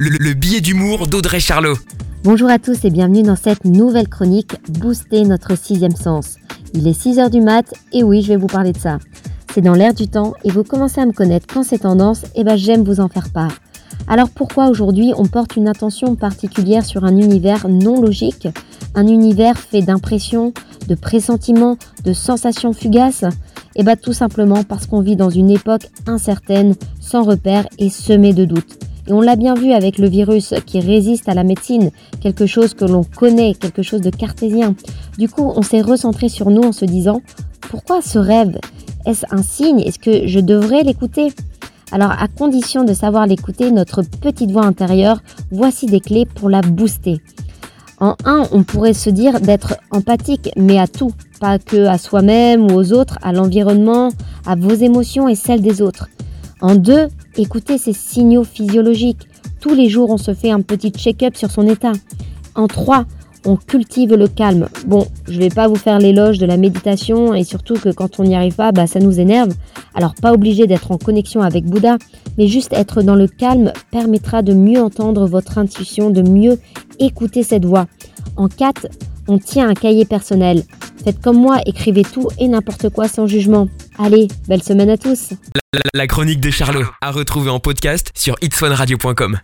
le, le billet d'humour d'Audrey Charlot. Bonjour à tous et bienvenue dans cette nouvelle chronique Booster notre sixième sens. Il est 6h du mat et oui, je vais vous parler de ça. C'est dans l'air du temps et vous commencez à me connaître quand c'est tendance, et ben j'aime vous en faire part. Alors pourquoi aujourd'hui on porte une attention particulière sur un univers non logique, un univers fait d'impressions, de pressentiments, de sensations fugaces? Et bien tout simplement parce qu'on vit dans une époque incertaine, sans repères et semée de doutes. On l'a bien vu avec le virus qui résiste à la médecine, quelque chose que l'on connaît, quelque chose de cartésien. Du coup, on s'est recentré sur nous en se disant, pourquoi ce rêve? Est-ce un signe? Est-ce que je devrais l'écouter? Alors à condition de savoir l'écouter, notre petite voix intérieure, voici des clés pour la booster. En un, on pourrait se dire d'être empathique, mais à tout, pas que à soi-même ou aux autres, à l'environnement, à vos émotions et celles des autres. En deux, écoutez ces signaux physiologiques. Tous les jours, on se fait un petit check-up sur son état. En trois, on cultive le calme. Bon, je vais pas vous faire l'éloge de la méditation et surtout que quand on n'y arrive pas, bah, ça nous énerve. Alors pas obligé d'être en connexion avec Bouddha, mais juste être dans le calme permettra de mieux entendre votre intuition, de mieux écouter cette voix. En 4, on tient un cahier personnel. Faites comme moi, écrivez tout et n'importe quoi sans jugement. Allez, belle semaine à tous. La, chronique de Charlot, à retrouver en podcast sur itswanradio.com.